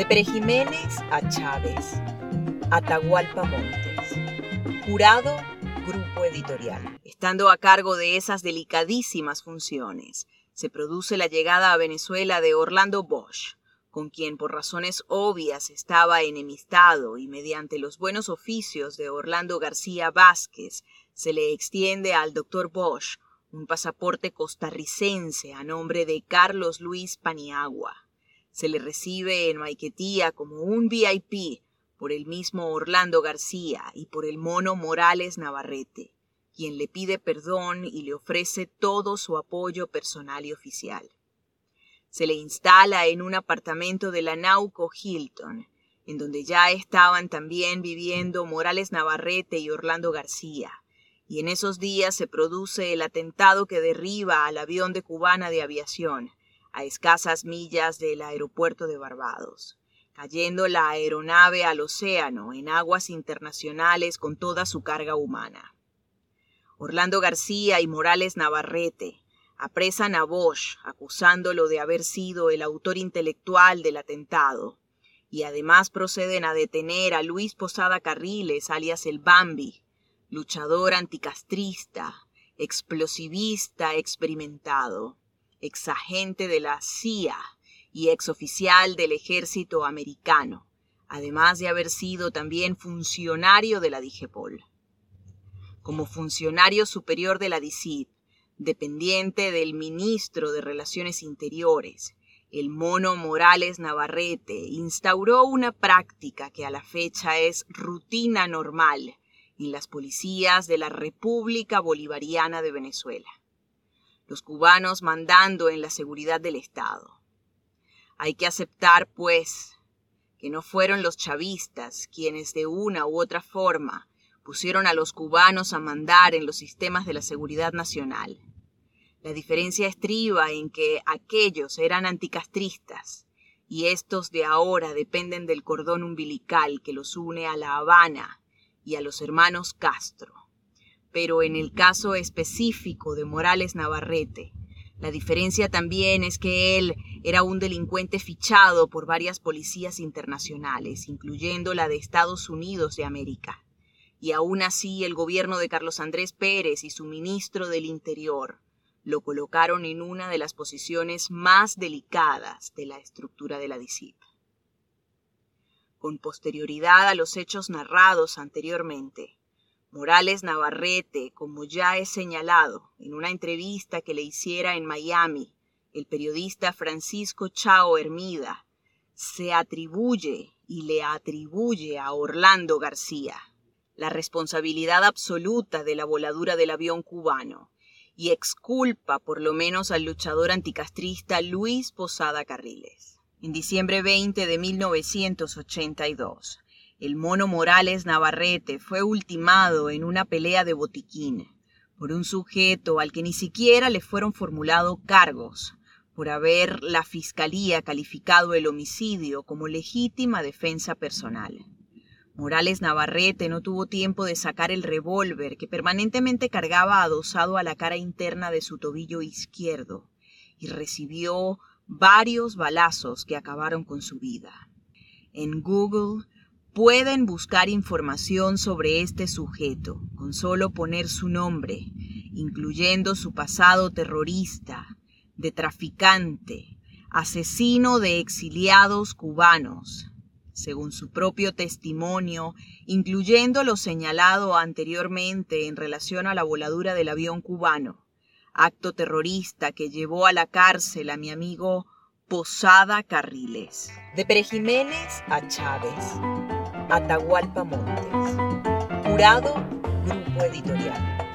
De Pere Jiménez a Chávez. Atahualpa Montes. Jurado, Grupo Editorial. Estando a cargo de esas delicadísimas funciones, se produce la llegada a Venezuela de Orlando Bosch, con quien por razones obvias estaba enemistado y mediante los buenos oficios de Orlando García Vázquez se le extiende al doctor Bosch un pasaporte costarricense a nombre de Carlos Luis Paniagua. Se le recibe en Maiquetía como un VIP por el mismo Orlando García y por el mono Morales Navarrete, quien le pide perdón y le ofrece todo su apoyo personal y oficial. Se le instala en un apartamento de la Nauco Hilton, en donde ya estaban también viviendo Morales Navarrete y Orlando García, y en esos días se produce el atentado que derriba al avión de Cubana de Aviación a escasas millas del aeropuerto de Barbados, cayendo la aeronave al océano en aguas internacionales con toda su carga humana. Orlando García y Morales Navarrete apresan a Bosch acusándolo de haber sido el autor intelectual del atentado y además proceden a detener a Luis Posada Carriles, alias el Bambi, luchador anticastrista, explosivista experimentado, exagente de la CIA y exoficial del ejército americano, además de haber sido también funcionario de la DIGEPOL. Como funcionario superior de la DICID, dependiente del ministro de Relaciones Interiores, el mono Morales Navarrete instauró una práctica que a la fecha es rutina normal y las policías de la República Bolivariana de Venezuela. Los cubanos mandando en la seguridad del Estado. Hay que aceptar, pues, que no fueron los chavistas quienes de una u otra forma pusieron a los cubanos a mandar en los sistemas de la seguridad nacional. La diferencia estriba en que aquellos eran anticastristas y estos de ahora dependen del cordón umbilical que los une a La Habana y a los hermanos Castro. Pero en el caso específico de Morales Navarrete, la diferencia también es que él era un delincuente fichado por varias policías internacionales, incluyendo la de Estados Unidos de América. Y aún así el gobierno de Carlos Andrés Pérez y su ministro del Interior lo colocaron en una de las posiciones más delicadas de la estructura de la DICIP con posterioridad a los hechos narrados anteriormente. Morales Navarrete, como ya he señalado en una entrevista que le hiciera en Miami, el periodista Francisco Chao Hermida, se atribuye y le atribuye a Orlando García la responsabilidad absoluta de la voladura del avión cubano y exculpa por lo menos al luchador anticastrista Luis Posada Carriles en diciembre 20 de 1982. El mono Morales Navarrete fue ultimado en una pelea de botiquín por un sujeto al que ni siquiera le fueron formulados cargos por haber la fiscalía calificado el homicidio como legítima defensa personal. Morales Navarrete no tuvo tiempo de sacar el revólver que permanentemente cargaba adosado a la cara interna de su tobillo izquierdo y recibió varios balazos que acabaron con su vida. En Google pueden buscar información sobre este sujeto con solo poner su nombre, incluyendo su pasado terrorista, de traficante, asesino de exiliados cubanos, según su propio testimonio, incluyendo lo señalado anteriormente en relación a la voladura del avión cubano acto terrorista que llevó a la cárcel a mi amigo Posada Carriles. De Pere Jiménez a Chávez. Atahualpa Montes. Jurado, Grupo Editorial.